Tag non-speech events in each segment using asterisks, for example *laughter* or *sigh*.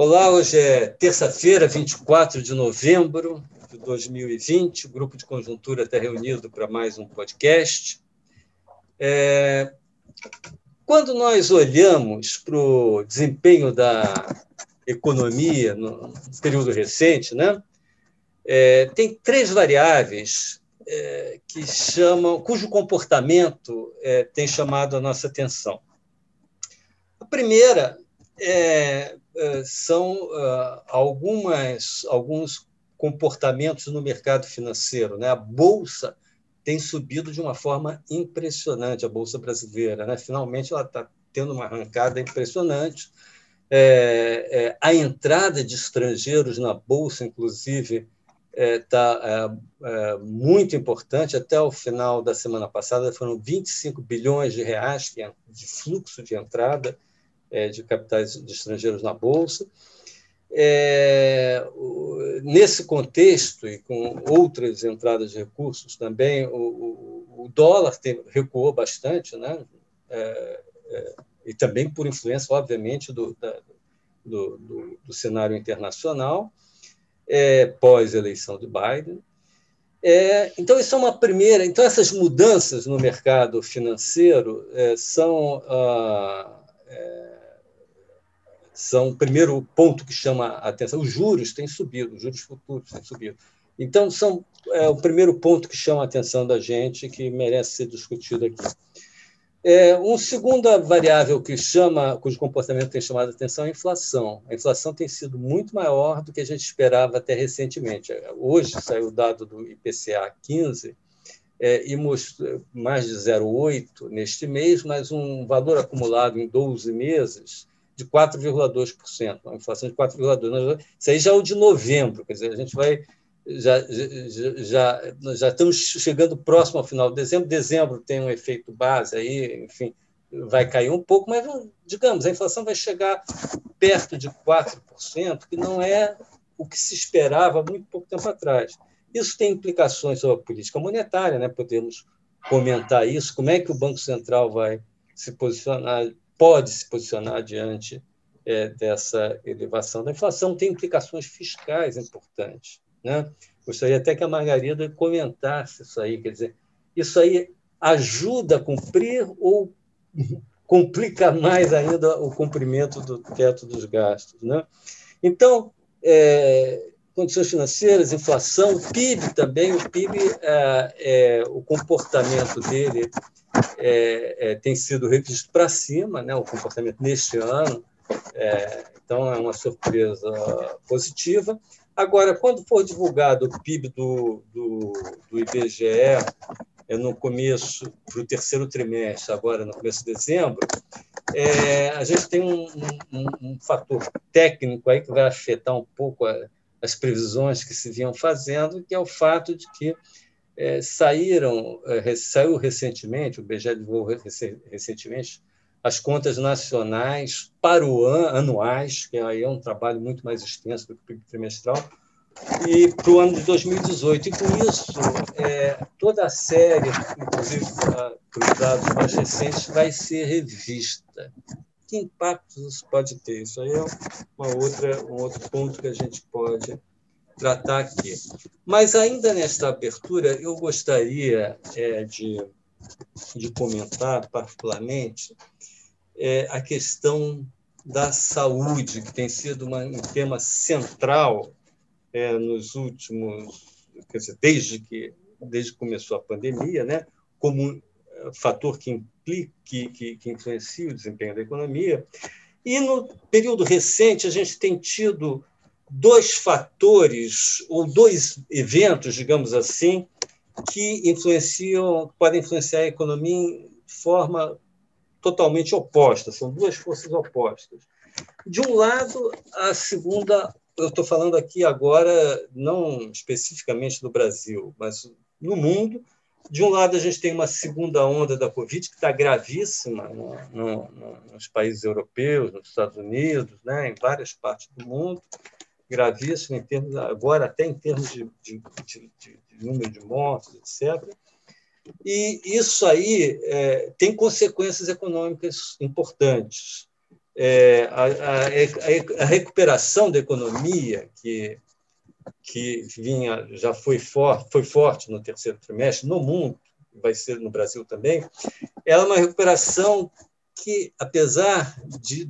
Olá, hoje é terça-feira, 24 de novembro de 2020. O Grupo de Conjuntura está reunido para mais um podcast. É... Quando nós olhamos para o desempenho da economia no período recente, né, é, tem três variáveis é, que chamam, cujo comportamento é, tem chamado a nossa atenção. A primeira é, é, são uh, algumas, alguns comportamentos no mercado financeiro. Né? A Bolsa tem subido de uma forma impressionante, a Bolsa brasileira. Né? Finalmente, ela está tendo uma arrancada impressionante. É, é, a entrada de estrangeiros na Bolsa, inclusive, está é, é, é, muito importante. Até o final da semana passada, foram 25 bilhões de reais de fluxo de entrada é, de capitais de estrangeiros na Bolsa. É, nesse contexto, e com outras entradas de recursos também, o, o, o dólar tem, recuou bastante, né? É, é, e também por influência, obviamente, do, da, do, do, do, cenário internacional, é, pós-eleição de Biden. É, então, isso é uma primeira. Então, essas mudanças no mercado financeiro é, são. Ah, são o primeiro ponto que chama a atenção. Os juros têm subido, os juros futuros têm subido. Então, são é, o primeiro ponto que chama a atenção da gente, que merece ser discutido aqui. É, uma segunda variável que chama, cujo comportamento tem chamado a atenção é a inflação. A inflação tem sido muito maior do que a gente esperava até recentemente. Hoje saiu o dado do IPCA 15 é, e mostrou mais de 0,8 neste mês, mas um valor acumulado em 12 meses de 4,2%, uma inflação de 4,2%. Isso aí já é o de novembro, quer dizer, a gente vai. Já, já, já, já estamos chegando próximo ao final de dezembro. Dezembro tem um efeito base aí, enfim, vai cair um pouco, mas, digamos, a inflação vai chegar perto de 4%, que não é o que se esperava muito pouco tempo atrás. Isso tem implicações sobre a política monetária, né? podemos comentar isso, como é que o Banco Central vai se posicionar pode se posicionar diante é, dessa elevação da inflação. Tem implicações fiscais importantes. Né? Gostaria até que a Margarida comentasse isso aí. Quer dizer, isso aí ajuda a cumprir ou complica mais ainda o cumprimento do teto dos gastos. Né? Então, é, condições financeiras, inflação, PIB também, o PIB, é, é, o comportamento dele é, é, tem sido revisto para cima, né, o comportamento neste ano, é, então é uma surpresa positiva. Agora, quando for divulgado o PIB do, do, do IBGE é no começo, para o terceiro trimestre, agora no começo de dezembro, é, a gente tem um, um, um, fator técnico aí que vai afetar um pouco a, as previsões que se vinham fazendo, que é o fato de que é, saíram, é, saiu recentemente, o BGE divulgou recentemente, as contas nacionais para o ano, anuais, que aí é um trabalho muito mais extenso do que o trimestral, e para o ano de 2018. E com isso, é, toda a série, inclusive para os dados mais recentes, vai ser revista. Que impactos isso pode ter? Isso aí é uma outra, um outro ponto que a gente pode tratar aqui. Mas, ainda nesta abertura, eu gostaria é, de, de comentar, particularmente, é, a questão da saúde, que tem sido uma, um tema central é, nos últimos, quer dizer, desde que, desde que começou a pandemia, né, como um é, fator que, implica, que, que, que influencia o desempenho da economia. E no período recente, a gente tem tido dois fatores ou dois eventos, digamos assim, que influenciam, podem influenciar a economia de forma totalmente oposta, são duas forças opostas. De um lado, a segunda, eu estou falando aqui agora não especificamente do Brasil, mas no mundo. De um lado, a gente tem uma segunda onda da Covid, que está gravíssima no, no, nos países europeus, nos Estados Unidos, né, em várias partes do mundo gravíssimo, em termos, agora até em termos de, de, de, de número de mortos, etc. E isso aí é, tem consequências econômicas importantes. é, a, a, a, recuperação da economia que que vinha já foi, for, foi forte no terceiro trimestre no mundo vai ser no Brasil também ela é uma recuperação que apesar de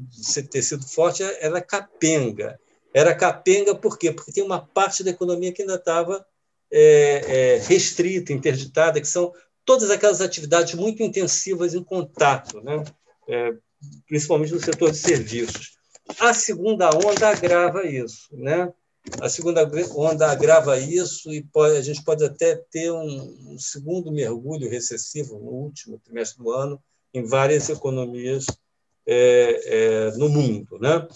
ter sido forte ela é capenga era capenga por quê porque tem uma parte da economia que ainda estava é, é, restrita interditada que são todas aquelas atividades muito intensivas em contato né? É, principalmente no setor de serviços. A segunda onda agrava isso, né? A segunda onda agrava isso e pode, a gente pode até ter um, um, segundo mergulho recessivo no último trimestre do ano em várias economias é, é, no mundo, né?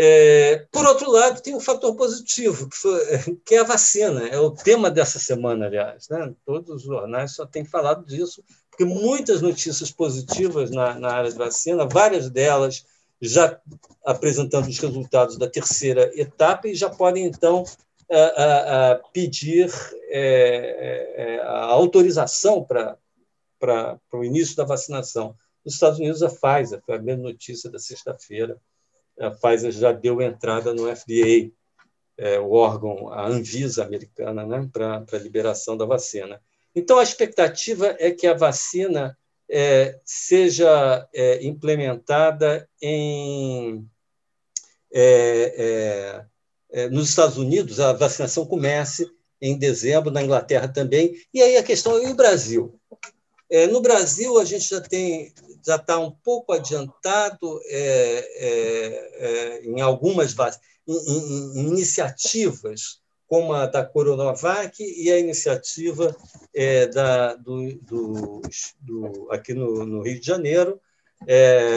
É, por outro lado, tem um fator positivo, que, foi, *laughs* que, é a vacina. É o tema dessa semana, aliás. Né? Todos os jornais só têm falado disso, porque muitas notícias positivas na, na área de vacina, várias delas já apresentando os resultados da terceira etapa e já podem, então, a, a, a pedir é, é, a autorização para o início da vacinação. Nos Estados Unidos, a Pfizer, foi a mesma notícia da sexta-feira, a Pfizer já deu entrada no FDA, é, o órgão, a Anvisa americana, né, para a liberação da vacina. Então, a expectativa é que a vacina é, seja é, implementada em, é, é, é, nos Estados Unidos, a vacinação comece em dezembro, na Inglaterra também. E aí a questão é o Brasil? No Brasil, a gente já tem já está um pouco adiantado em algumas em, em, em iniciativas como a da Coronavac e a iniciativa é, da, do, do, do, aqui no, no, Rio de Janeiro, é,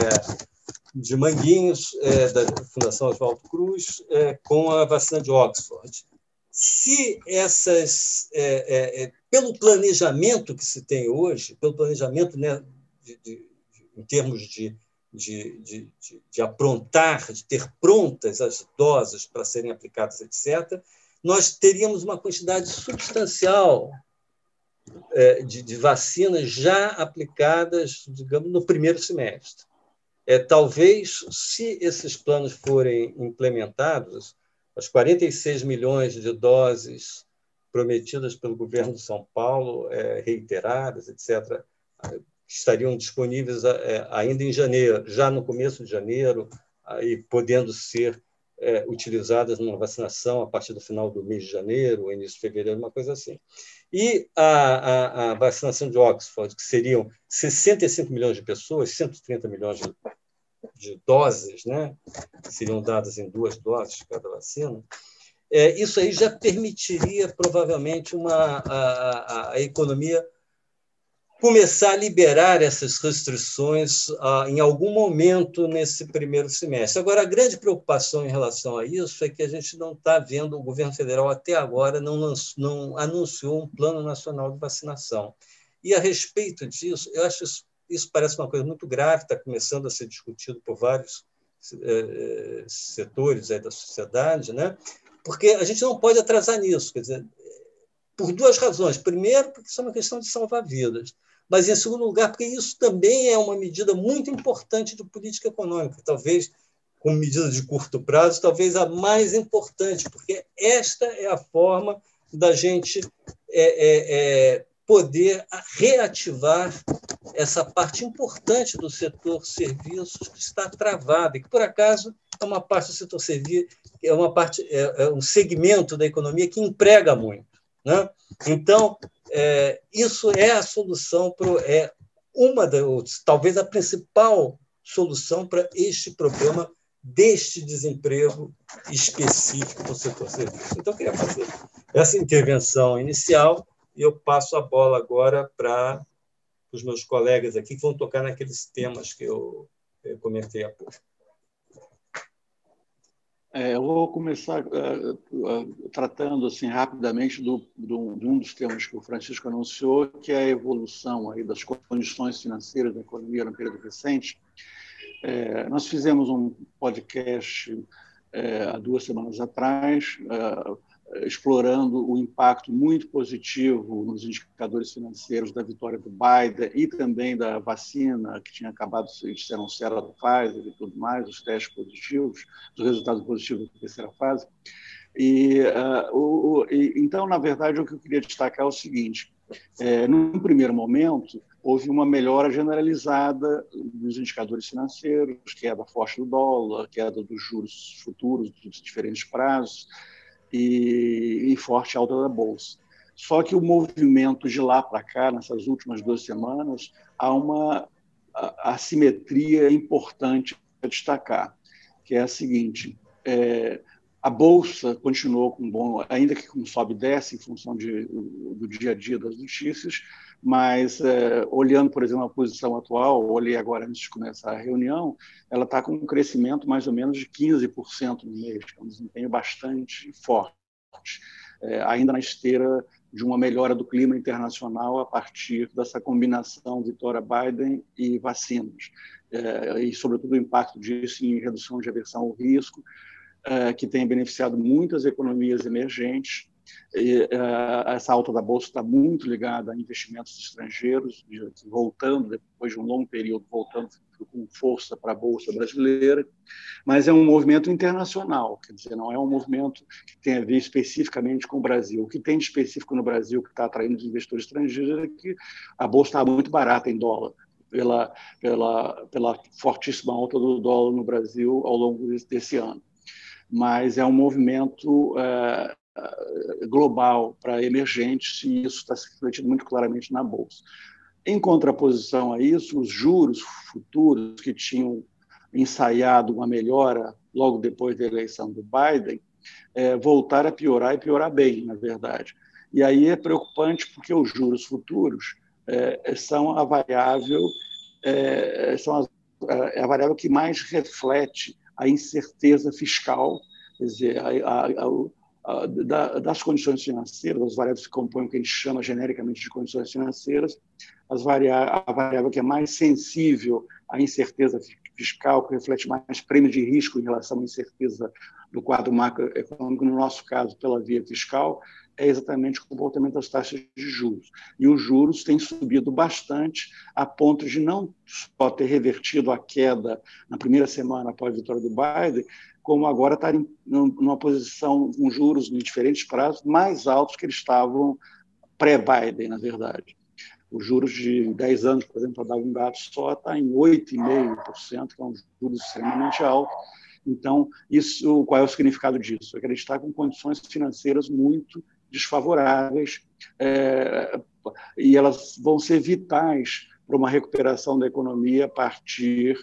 de Manguinhos, é, da Fundação Oswaldo Cruz, é, com a vacina de Oxford. Se essas, é, é, pelo planejamento que se tem hoje, pelo planejamento né, de, de, em termos de, de, de, aprontar, de ter prontas as doses para serem aplicadas, etc., nós teríamos uma quantidade substancial é, de, vacinas já aplicadas, digamos, no primeiro semestre. É, talvez, se esses planos forem implementados, as 46 milhões de doses prometidas pelo governo de São Paulo, é, reiteradas, etc., estariam disponíveis é, ainda em janeiro, já no começo de janeiro, aí podendo ser é, utilizadas numa vacinação a partir do final do mês de janeiro, início de fevereiro, uma coisa assim. E a, a, a, vacinação de Oxford, que seriam 65 milhões de pessoas, 130 milhões de, de doses, né, seriam dadas em duas doses cada vacina, é, isso aí já permitiria provavelmente uma, a, a economia começar a liberar essas restrições ah, em algum momento nesse primeiro semestre. Agora, a grande preocupação em relação a isso é que a gente não está vendo, o governo federal até agora não, não anunciou um plano nacional de vacinação. E a respeito disso, eu acho isso, isso parece uma coisa muito grave, está começando a ser discutido por vários eh, setores aí da sociedade, né? porque a gente não pode atrasar nisso, quer dizer, por duas razões. Primeiro, porque isso é uma questão de salvar vidas mas, em segundo lugar, porque isso também é uma medida muito importante de política econômica, talvez como medida de curto prazo, talvez a mais importante, porque esta é a forma da gente é, é, poder reativar essa parte importante do setor serviços que está travada, e que, por acaso, é uma parte do setor serviços, é uma parte, é, é um segmento da economia que emprega muito. Né? Então, é, isso é a solução para é uma das, talvez a principal solução para este problema deste desemprego específico do setor serviço. Então, eu queria fazer essa intervenção inicial e eu passo a bola agora para os meus colegas aqui que vão tocar naqueles temas que eu, eu comentei há pouco. É, eu vou começar uh, uh, tratando assim rapidamente do, do, de um dos temas que o Francisco anunciou, que é a evolução aí das condições financeiras da economia no período recente. É, nós fizemos um podcast é, há duas semanas atrás, explorando o impacto muito positivo nos indicadores financeiros da vitória do Biden e também da vacina que tinha acabado de ser anunciada do Pfizer e tudo mais, os testes positivos, os resultados positivos da terceira fase. E, uh, o, e, então, na verdade, o que eu queria destacar é o seguinte: é, num primeiro momento, houve uma melhora generalizada dos indicadores financeiros, queda forte do dólar, queda dos juros futuros dos diferentes prazos e, e forte alta da bolsa. Só que o movimento de lá para cá, nessas últimas duas semanas, há uma assimetria importante a destacar, que é a seguinte: é, a bolsa continuou com bom, ainda que com sobe e desce em função de, do dia a dia das notícias, mas é, olhando, por exemplo, a posição atual, olhei agora antes de começar a reunião, ela está com um crescimento mais ou menos de 15% no mês, que é um desempenho bastante forte, é, ainda na esteira de uma melhora do clima internacional a partir dessa combinação vitória Biden e vacinas, é, e sobretudo o impacto disso em redução de aversão ao risco, que tem beneficiado muitas economias emergentes. E, uh, essa alta da bolsa está muito ligada a investimentos estrangeiros, voltando depois de um longo período, voltando com força para a bolsa brasileira, mas é um movimento internacional, quer dizer, não é um movimento que tem a ver especificamente com o Brasil. O que tem de específico no Brasil que está atraindo os investidores estrangeiros é que a bolsa está muito barata em dólar, pela, pela, pela fortíssima alta do dólar no Brasil ao longo desse ano mas é um movimento é, global para emergentes e isso está se refletindo muito claramente na bolsa. Em contraposição a isso, os juros futuros que tinham ensaiado uma melhora logo depois da eleição do Biden é, voltaram a piorar e piorar bem, na verdade. E aí é preocupante porque os juros futuros é, são a variável é, são as, é a variável que mais reflete a incerteza fiscal, quer dizer, a, a, a, da, das condições financeiras, as variáveis que compõem o que a gente chama genericamente de condições financeiras, as variáveis, a variável que é mais sensível à incerteza fiscal, que reflete mais prêmio de risco em relação à incerteza do quadro macroeconômico, no nosso caso, pela via fiscal, é exatamente o comportamento das taxas de juros. E os juros têm subido bastante, a ponto de não só ter revertido a queda na primeira semana após a vitória do Biden, como agora estarem numa posição com juros em diferentes prazos mais altos que eles estavam pré-Biden, na verdade. Os juros de 10 anos, por exemplo, para dar um dado só, está em 8,5%, que é um juros extremamente alto. Então, isso, qual é o significado disso? É que ele está com condições financeiras muito desfavoráveis é, e elas vão ser vitais para uma recuperação da economia a partir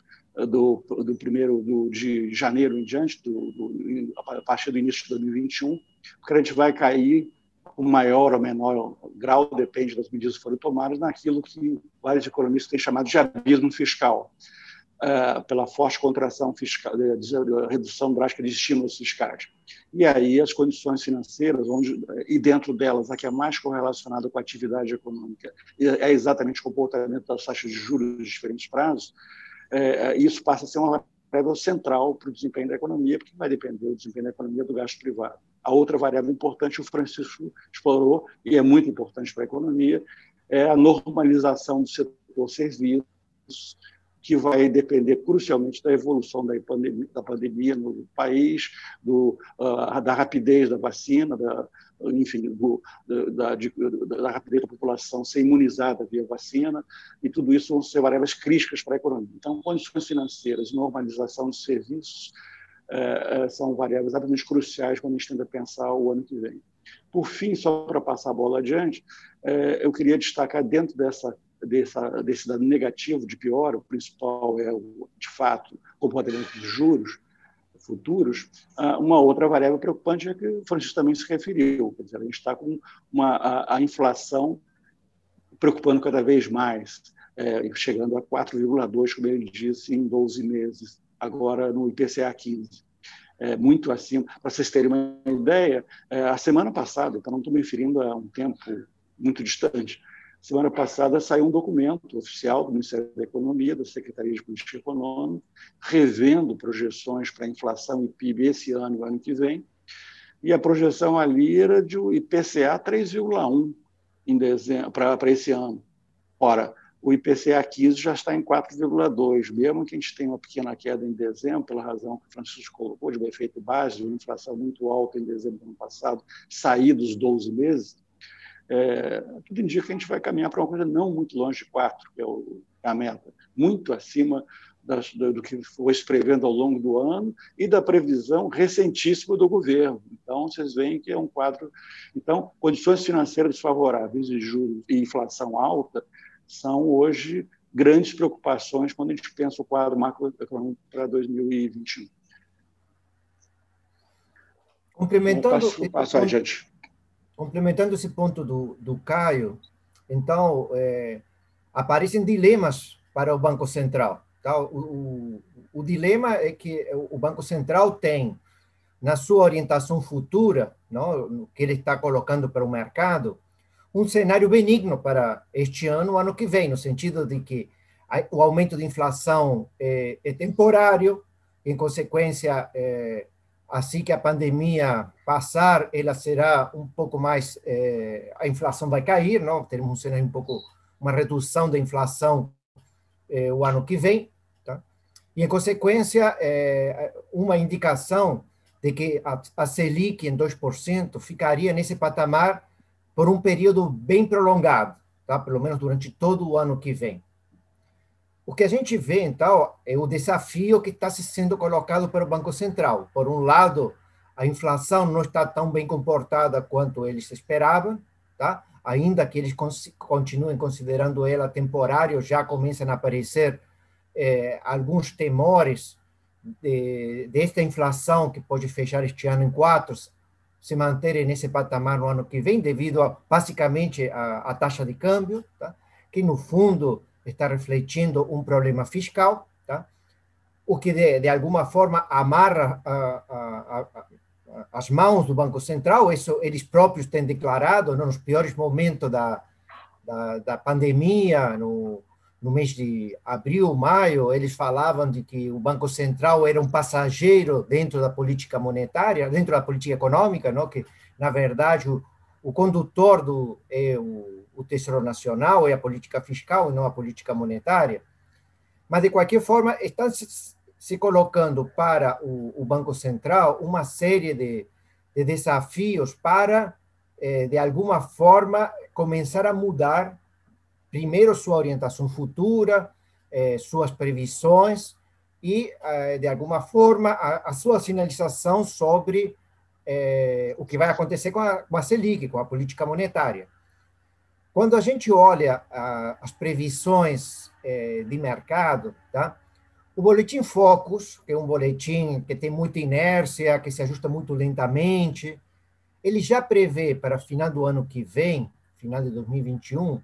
do, do primeiro do, de janeiro em diante, do, do, a partir do início de 2021, porque a gente vai cair com maior ou menor grau, depende das medidas que forem tomadas, naquilo que vários economistas têm chamado de abismo fiscal. Uh, pela forte contração fiscal, de, de, de, redução drástica de estímulos fiscais. E aí as condições financeiras, onde, e dentro delas a que é mais correlacionada com a atividade econômica, é exatamente o comportamento das taxas de juros de diferentes prazos, é, isso passa a ser uma variável central para o desempenho da economia, porque vai depender do desempenho da economia do gasto privado. A outra variável importante, o Francisco explorou, e é muito importante para a economia, é a normalização do setor serviços, que vai depender crucialmente da evolução da pandemia, da pandemia no país, do, uh, da rapidez da vacina, da, enfim, do, da, de, da rapidez da população ser imunizada via vacina, e tudo isso vão ser variáveis críticas para a economia. Então, condições financeiras, normalização de serviços, eh, são variáveis absolutamente cruciais quando a gente tenta pensar o ano que vem. Por fim, só para passar a bola adiante, eh, eu queria destacar dentro dessa dessa, desse dado negativo de pior, o principal é, o, de fato, comportamento dos juros futuros, uma outra variável preocupante é que o Francisco também se referiu, quer dizer, a gente está com uma, a, a inflação preocupando cada vez mais, é, chegando a 4,2, como ele disse, em 12 meses, agora no IPCA 15. É, muito acima. Para vocês terem uma ideia, é, a semana passada, então não estou me referindo a um tempo muito distante, Semana passada saiu um documento oficial do Ministério da Economia, da Secretaria de Política Econômica, revendo projeções para inflação e PIB esse ano e o ano que vem, e a projeção ali era de IPCA 3,1 em dezembro para esse ano. Ora, o IPCA 15 já está em 4,2, mesmo que a gente tenha uma pequena queda em dezembro, pela razão que o Francisco colocou, de um efeito base, uma inflação muito alta em dezembro do ano passado, sair dos 12 meses, é, tudo indica que a gente vai caminhar para uma coisa não muito longe de 4, que é, o, é a meta, muito acima das, do, do, que foi se prevendo ao longo do ano e da previsão recentíssima do governo. Então, vocês veem que é um quadro. Então, condições financeiras desfavoráveis e juros e inflação alta são hoje grandes preocupações quando a gente pensa o quadro macroeconômico para 2021. Complementando, passo, passo adiante. Complementando esse ponto do, do Caio, então, é, aparecem dilemas para o Banco Central. Tá? O, o, o dilema é que o Banco Central tem, na sua orientação futura, não, que ele está colocando para o mercado, um cenário benigno para este ano, ano que vem, no sentido de que o aumento de inflação é, é temporário, em consequência, é, assim que a pandemia passar, ela será um pouco mais, é, a inflação vai cair, não? teremos um cenário um pouco, uma redução da inflação é, o ano que vem, tá? e, em consequência, é, uma indicação de que a, a Selic em 2% ficaria nesse patamar por um período bem prolongado, tá? pelo menos durante todo o ano que vem. O que a gente vê, então, é o desafio que está sendo colocado pelo Banco Central. Por um lado, a inflação não está tão bem comportada quanto eles esperavam, tá? ainda que eles continuem considerando ela temporária, já começam a aparecer eh, alguns temores de, desta inflação que pode fechar este ano em quatro se manterem nesse patamar no ano que vem, devido a, basicamente à, taxa de câmbio, tá? que no fundo está refletindo um problema fiscal, tá? o que de, de alguma forma amarra a, a, as mãos do Banco Central, isso eles próprios têm declarado nos piores momentos da, da, da pandemia, no, no mês de abril, maio, eles falavam de que o Banco Central era um passageiro dentro da política monetária, dentro da política econômica, não? que, na verdade, o, o condutor do, é o, o Tesouro Nacional, é a política fiscal e não a política monetária. Mas, de qualquer forma, estão se, se colocando para o, o, Banco Central uma série de, de desafios para, eh, de alguma forma, começar a mudar primeiro sua orientação futura, eh, suas previsões e, eh, de alguma forma, a, a sua sinalização sobre eh, o que vai acontecer com a, com a Selic, com a política monetária. Quando a gente olha a, as previsões eh, de mercado, tá? o boletim Focus, que é um boletim que tem muita inércia, que se ajusta muito lentamente, ele já prevê para final do ano que vem, final de 2021,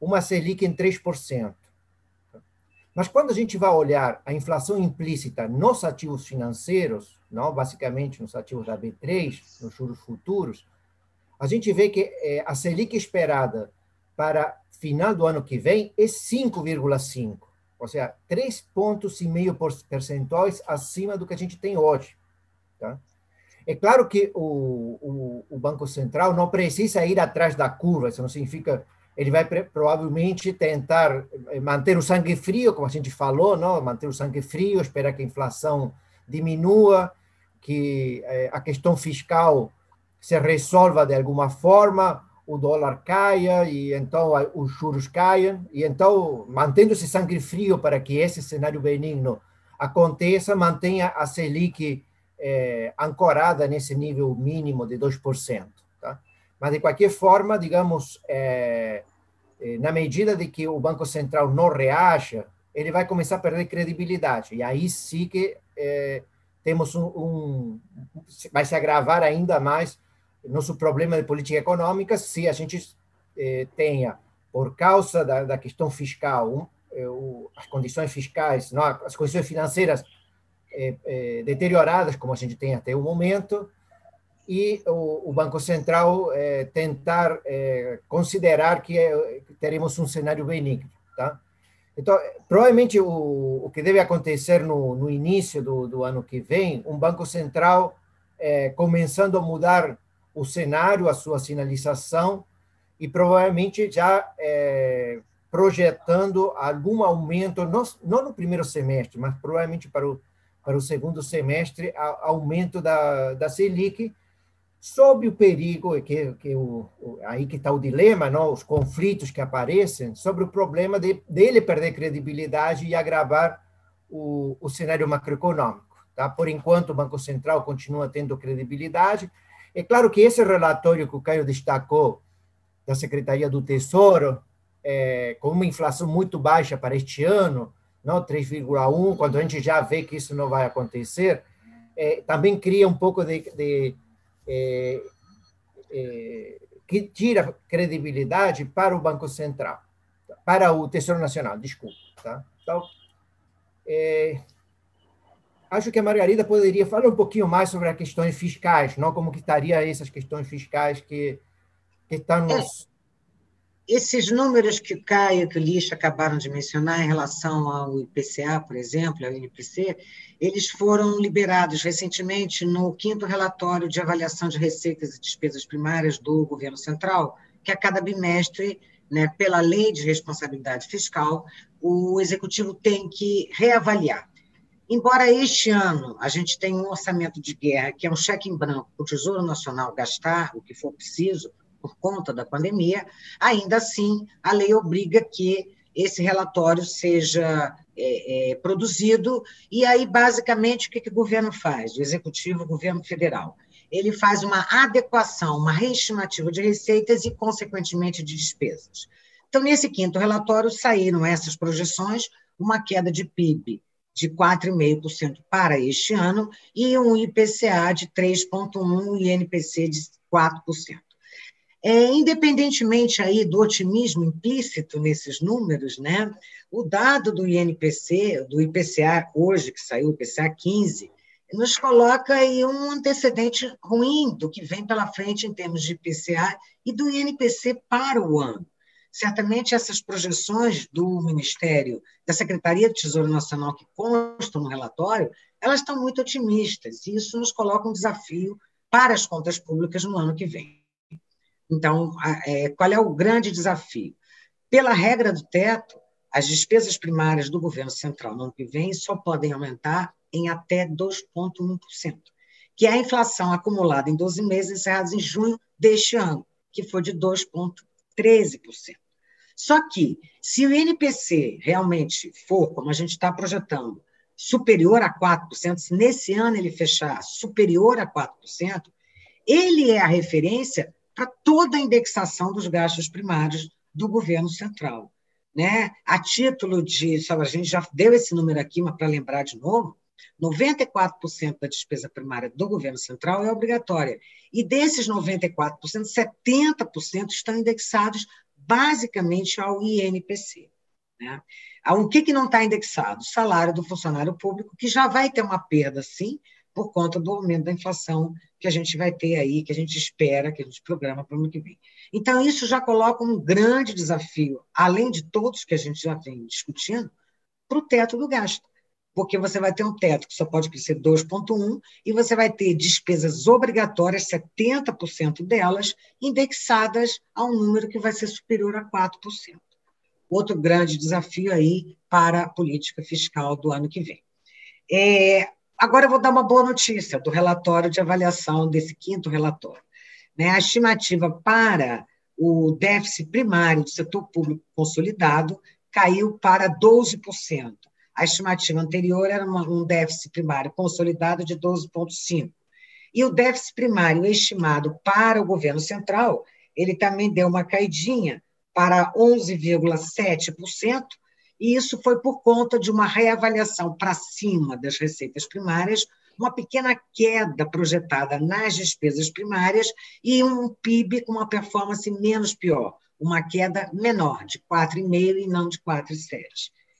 uma Selic em 3%. Mas quando a gente vai olhar a inflação implícita nos ativos financeiros, não basicamente nos ativos da B3, nos juros futuros, a gente vê que é, a Selic esperada para final do ano que vem é 5,5, ou seja, 3 pontos e meio percentuais acima do que a gente tem hoje. Tá? É claro que o, o, o Banco Central não precisa ir atrás da curva, isso não significa ele vai provavelmente tentar eh, manter o sangue frio, como a gente falou, não? manter o sangue frio, esperar que a inflação diminua, que eh, a questão fiscal se resolva de alguma forma, o dólar caia e então os juros caiam, e então, mantendo esse sangue frio para que esse cenário benigno aconteça, mantenha a Selic eh, ancorada nesse nível mínimo de 2%. Mas, de qualquer forma, digamos, é, na medida de que o Banco Central não reaja, ele vai começar a perder credibilidade. E aí sim que é, temos um, um, Vai se agravar ainda mais nosso problema de política econômica se a gente tenha, por causa da, da questão fiscal, um, o, as condições fiscais, não, as condições financeiras deterioradas, como a gente tem até o momento, e o, o Banco Central é, tentar é, considerar que, é, que, teremos um cenário benigno. Tá? Então, provavelmente o, o que deve acontecer no, no início do, do, ano que vem, um Banco Central começando a mudar o cenário, a sua sinalização, e provavelmente já projetando algum aumento, não, não, no primeiro semestre, mas provavelmente para o, para o segundo semestre, a, aumento da, da Selic, sob o perigo, que, que o, aí que está o dilema, não? os conflitos que aparecem, sobre o problema de, dele perder credibilidade e agravar o, o cenário macroeconômico. Tá? Por enquanto, o Banco Central continua tendo credibilidade. É claro que esse relatório que o Caio destacou, da Secretaria do Tesouro, é, com uma inflação muito baixa para este ano, não 3,1, quando a gente já vê que isso não vai acontecer, é, também cria um pouco de, de é, é, que tira credibilidade para o Banco Central, para o Tesouro Nacional, desculpa. Tá? Então, é, acho que a Margarida poderia falar um pouquinho mais sobre as questões fiscais, não como que estaria essas questões fiscais que, que estão nos, esses números que o Caio e que o Lixa acabaram de mencionar em relação ao IPCA, por exemplo, ao INPC, eles foram liberados recentemente no quinto relatório de avaliação de receitas e despesas primárias do governo central, que a cada bimestre, né, pela lei de responsabilidade fiscal, o executivo tem que reavaliar. Embora este ano a gente tenha um orçamento de guerra, que é um cheque em branco para o Tesouro Nacional gastar o que for preciso, por conta da pandemia, ainda assim, a lei obriga que esse relatório seja é, é, produzido, e aí, basicamente, o que, que o governo faz, o executivo, o governo federal? Ele faz uma adequação, uma reestimativa de receitas e, consequentemente, de despesas. Então, nesse quinto relatório, saíram essas projeções, uma queda de PIB de 4,5% para este ano e um IPCA de 3,1% e INPC de 4%. É, independentemente aí do otimismo implícito nesses números, né, o dado do INPC, do IPCA hoje, que saiu, o IPCA 15, nos coloca aí um antecedente ruim do que vem pela frente em termos de IPCA e do INPC para o ano. Certamente essas projeções do Ministério, da Secretaria do Tesouro Nacional que constam no relatório, elas estão muito otimistas, e isso nos coloca um desafio para as contas públicas no ano que vem. Então, é, qual é o grande desafio? Pela regra do teto, as despesas primárias do governo central no ano que vem só podem aumentar em até 2,1%, que é a inflação acumulada em 12 meses encerrados em junho deste ano, que foi de 2,13%. Só que, se o INPC realmente for, como a gente está projetando, superior a 4%, se nesse ano ele fechar superior a 4%, ele é a referência para toda a indexação dos gastos primários do governo central. Né? A título de, sabe, a gente já deu esse número aqui, mas para lembrar de novo, 94% da despesa primária do governo central é obrigatória. E desses 94%, 70% estão indexados basicamente ao INPC. Né? O que, que não está indexado? Salário do funcionário público, que já vai ter uma perda, sim, por conta do aumento da inflação que a gente vai ter aí, que a gente espera, que a gente programa para o ano que vem. Então, isso já coloca um grande desafio, além de todos que a gente já vem discutindo, para o teto do gasto. Porque você vai ter um teto que só pode crescer 2,1% e você vai ter despesas obrigatórias, 70% delas, indexadas a um número que vai ser superior a 4%. Outro grande desafio aí para a política fiscal do ano que vem. É, Agora eu vou dar uma boa notícia do relatório de avaliação desse quinto relatório. Né? A estimativa para o déficit primário do setor público consolidado caiu para 12%. A estimativa anterior era um déficit primário consolidado de 12,5%. E o déficit primário estimado para o governo central, ele também deu uma caidinha para 11,7%, e isso foi por conta de uma reavaliação para cima das receitas primárias, uma pequena queda projetada nas despesas primárias e um PIB com uma performance menos pior, uma queda menor, de 4,5% e não de 4,7%.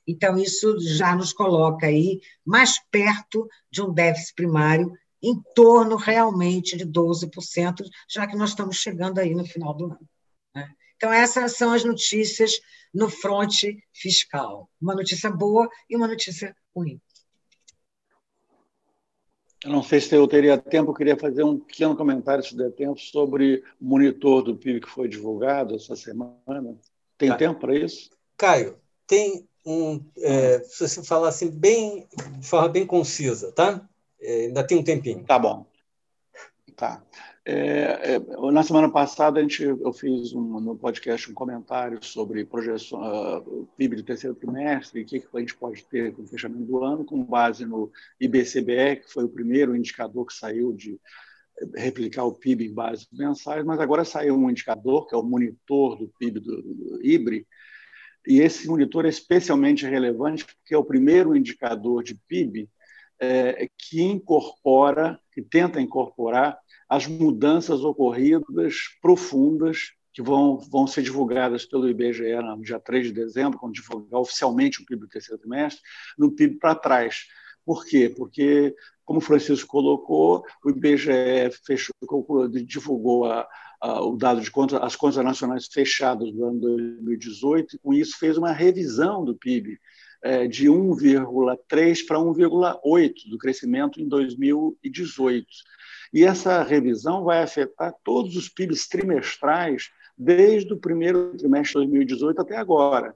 Então, isso já nos coloca aí mais perto de um déficit primário em torno realmente de 12%, já que nós estamos chegando aí no final do ano. Então, essas são as notícias no fronte fiscal. Uma notícia boa e uma notícia ruim. Eu não sei se eu teria tempo, eu queria fazer um pequeno comentário, se der tempo, sobre o monitor do PIB que foi divulgado essa semana. Tem Caio. tempo para isso? Caio, tem um. É, se você falar assim, bem, de forma bem concisa, tá? É, ainda tem um tempinho. Tá bom. Tá. É, é, na semana passada, a gente, eu fiz um, no podcast um comentário sobre projeção, uh, PIB do terceiro trimestre o que, que a gente pode ter com o fechamento do ano, com base no IBCBE, que foi o primeiro indicador que saiu de replicar o PIB em bases mensais, mas agora saiu um indicador, que é o monitor do PIB do, do IBRE, e. Esse monitor é especialmente relevante porque é o primeiro indicador de PIB é, que incorpora, que tenta incorporar as mudanças ocorridas profundas que vão, vão ser divulgadas pelo IBGE no dia 3 de dezembro, quando divulgar oficialmente o PIB do terceiro trimestre, no PIB para trás. Por quê? Porque, como o Francisco colocou, o IBGE fechou, divulgou a, a, o dado de conta, as contas nacionais fechadas do ano 2018, e com isso fez uma revisão do PIB é, de 1,3 para 1,8 do crescimento em 2018. E essa revisão vai afetar todos os PIBs trimestrais desde o primeiro trimestre de 2018 até agora.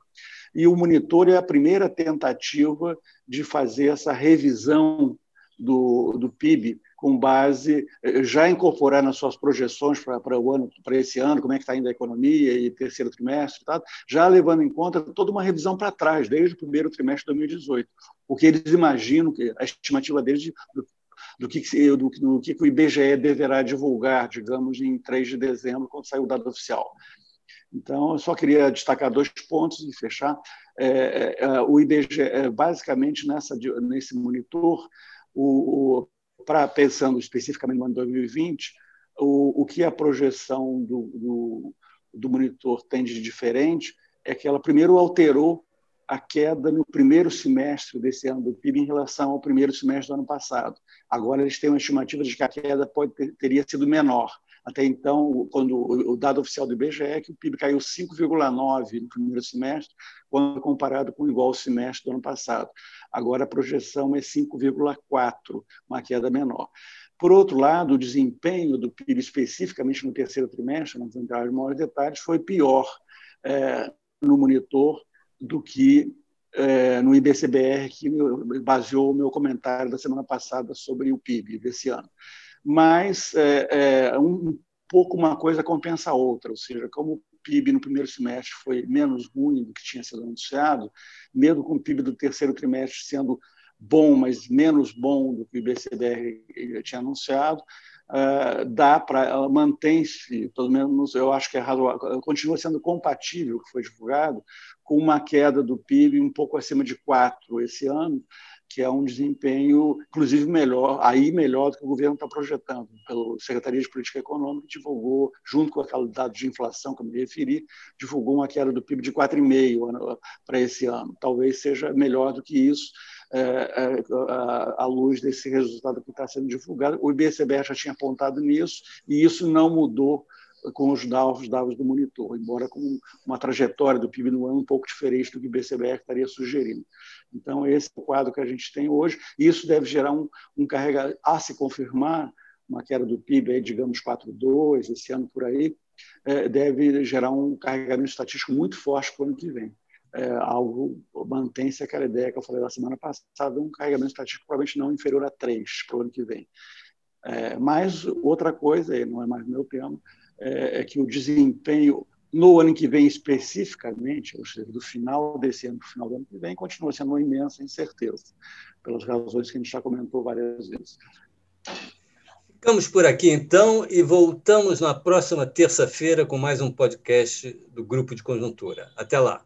E o monitor é a primeira tentativa de fazer essa revisão do, do PIB com base já incorporar nas suas projeções para o ano para esse ano como é que está indo a economia e terceiro trimestre tá? já levando em conta toda uma revisão para trás desde o primeiro trimestre de 2018 porque eles imaginam que a estimativa deles de, do que, do, do que o IBGE deverá divulgar, digamos, em 3 de dezembro, quando sair o dado oficial. Então, eu só queria destacar dois pontos e fechar. É, é, é o IBGE, basicamente, nessa, nesse monitor, o, o, pra, pensando especificamente no ano 2020, o, o que a projeção do, do, do monitor tem de diferente é que ela primeiro alterou a queda no primeiro semestre desse ano do PIB em relação ao primeiro semestre do ano passado. Agora eles têm uma estimativa de que a queda pode ter, teria sido menor. Até então, quando o dado oficial do IBGE é que o PIB caiu 5,9 no primeiro semestre, quando comparado com o igual semestre do ano passado. Agora a projeção é 5,4, uma queda menor. Por outro lado, o desempenho do PIB, especificamente no terceiro trimestre, não vou entrar em maiores detalhes, foi pior é, no monitor do que é, no IBCBR, que baseou o meu comentário da semana passada sobre o PIB desse ano. Mas é, é, um pouco uma coisa compensa a outra, ou seja, como o PIB no primeiro semestre foi menos ruim do que tinha sido anunciado, mesmo com o PIB do terceiro trimestre sendo bom, mas menos bom do que o IBCBR tinha anunciado, uh, dá para mantém-se, pelo menos eu acho que é razoável, continua sendo compatível o que foi divulgado com uma queda do PIB um pouco acima de 4 esse ano, que é um desempenho, inclusive, melhor, aí melhor do que o governo está projetando. Pelo Secretaria de Política Econômica, divulgou, junto com aquele dado de inflação que eu me referi, divulgou uma queda do PIB de 4,5% para esse ano. Talvez seja melhor do que isso, é, é, à luz desse resultado que está sendo divulgado. O IBCBR já tinha apontado nisso, e isso não mudou com os dados, dados do monitor, embora com uma trajetória do PIB no ano um pouco diferente do que o IBCBR estaria sugerindo. Então, esse é o quadro que a gente tem hoje, e isso deve gerar um, um carregamento, a se confirmar, uma queda do PIB, aí, digamos, 4,2, esse ano por aí, é, deve gerar um carregamento estatístico muito forte para o ano que vem é, algo mantém-se aquela ideia que eu falei na semana passada, um carregamento estatístico provavelmente não inferior a 3 para o ano que vem. É, mas outra coisa, não é mais meu tema, é, que o desempenho no ano que vem especificamente, ou seja, do final desse ano para o final do ano que vem, continua sendo uma imensa incerteza, pelas razões que a gente já comentou várias vezes. Ficamos por aqui então e voltamos na próxima terça-feira com mais um podcast do Grupo de Conjuntura. Até lá.